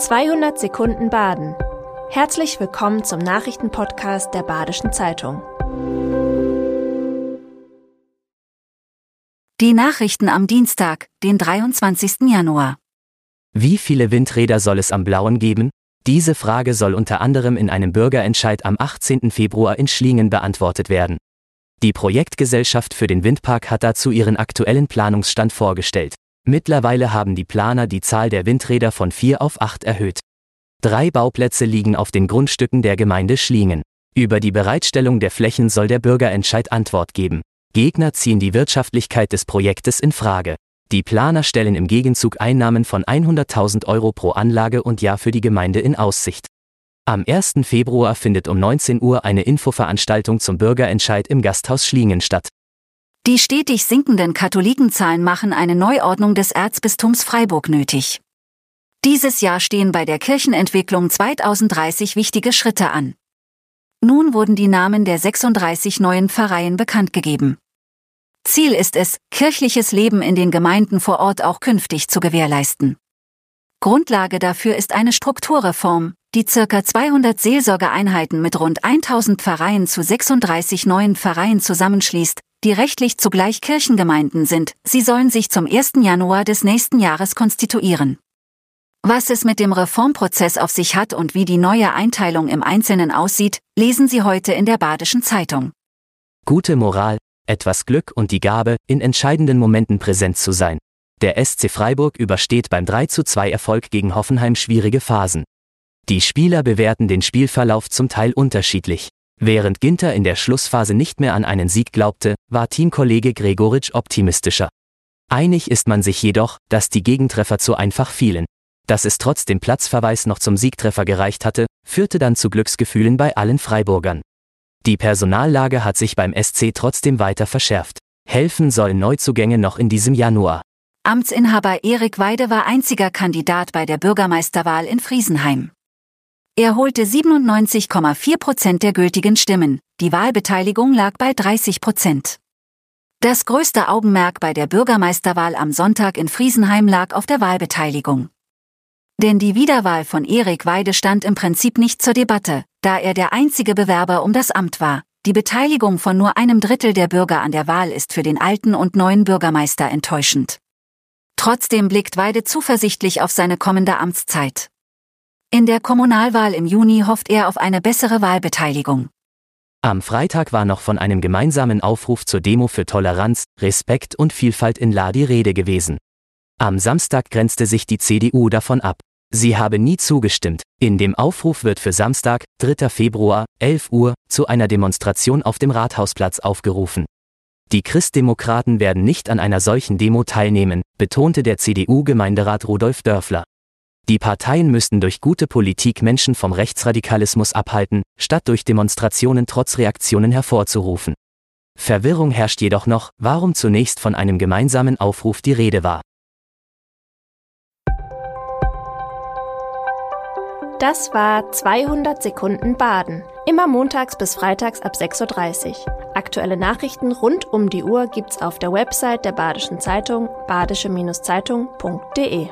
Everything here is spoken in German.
200 Sekunden Baden. Herzlich willkommen zum Nachrichtenpodcast der Badischen Zeitung. Die Nachrichten am Dienstag, den 23. Januar. Wie viele Windräder soll es am Blauen geben? Diese Frage soll unter anderem in einem Bürgerentscheid am 18. Februar in Schlingen beantwortet werden. Die Projektgesellschaft für den Windpark hat dazu ihren aktuellen Planungsstand vorgestellt. Mittlerweile haben die Planer die Zahl der Windräder von vier auf acht erhöht. Drei Bauplätze liegen auf den Grundstücken der Gemeinde Schlingen. Über die Bereitstellung der Flächen soll der Bürgerentscheid Antwort geben. Gegner ziehen die Wirtschaftlichkeit des Projektes in Frage. Die Planer stellen im Gegenzug Einnahmen von 100.000 Euro pro Anlage und Jahr für die Gemeinde in Aussicht. Am 1. Februar findet um 19 Uhr eine Infoveranstaltung zum Bürgerentscheid im Gasthaus Schlingen statt. Die stetig sinkenden Katholikenzahlen machen eine Neuordnung des Erzbistums Freiburg nötig. Dieses Jahr stehen bei der Kirchenentwicklung 2030 wichtige Schritte an. Nun wurden die Namen der 36 neuen Pfarreien bekannt gegeben. Ziel ist es, kirchliches Leben in den Gemeinden vor Ort auch künftig zu gewährleisten. Grundlage dafür ist eine Strukturreform, die ca. 200 Seelsorgeeinheiten mit rund 1000 Pfarreien zu 36 neuen Pfarreien zusammenschließt, die rechtlich zugleich Kirchengemeinden sind, sie sollen sich zum 1. Januar des nächsten Jahres konstituieren. Was es mit dem Reformprozess auf sich hat und wie die neue Einteilung im Einzelnen aussieht, lesen Sie heute in der Badischen Zeitung. Gute Moral, etwas Glück und die Gabe, in entscheidenden Momenten präsent zu sein. Der SC Freiburg übersteht beim 3:2 Erfolg gegen Hoffenheim schwierige Phasen. Die Spieler bewerten den Spielverlauf zum Teil unterschiedlich. Während Ginter in der Schlussphase nicht mehr an einen Sieg glaubte, war Teamkollege Gregoritsch optimistischer. Einig ist man sich jedoch, dass die Gegentreffer zu einfach fielen. Dass es trotz dem Platzverweis noch zum Siegtreffer gereicht hatte, führte dann zu Glücksgefühlen bei allen Freiburgern. Die Personallage hat sich beim SC trotzdem weiter verschärft. Helfen sollen Neuzugänge noch in diesem Januar. Amtsinhaber Erik Weide war einziger Kandidat bei der Bürgermeisterwahl in Friesenheim. Er holte 97,4 Prozent der gültigen Stimmen, die Wahlbeteiligung lag bei 30 Prozent. Das größte Augenmerk bei der Bürgermeisterwahl am Sonntag in Friesenheim lag auf der Wahlbeteiligung. Denn die Wiederwahl von Erik Weide stand im Prinzip nicht zur Debatte, da er der einzige Bewerber um das Amt war. Die Beteiligung von nur einem Drittel der Bürger an der Wahl ist für den alten und neuen Bürgermeister enttäuschend. Trotzdem blickt Weide zuversichtlich auf seine kommende Amtszeit. In der Kommunalwahl im Juni hofft er auf eine bessere Wahlbeteiligung. Am Freitag war noch von einem gemeinsamen Aufruf zur Demo für Toleranz, Respekt und Vielfalt in La die Rede gewesen. Am Samstag grenzte sich die CDU davon ab. Sie habe nie zugestimmt. In dem Aufruf wird für Samstag, 3. Februar, 11 Uhr, zu einer Demonstration auf dem Rathausplatz aufgerufen. Die Christdemokraten werden nicht an einer solchen Demo teilnehmen, betonte der CDU-Gemeinderat Rudolf Dörfler. Die Parteien müssten durch gute Politik Menschen vom Rechtsradikalismus abhalten, statt durch Demonstrationen trotz Reaktionen hervorzurufen. Verwirrung herrscht jedoch noch, warum zunächst von einem gemeinsamen Aufruf die Rede war. Das war 200 Sekunden Baden. Immer montags bis freitags ab 6.30 Uhr. Aktuelle Nachrichten rund um die Uhr gibt's auf der Website der Badischen Zeitung badische-zeitung.de.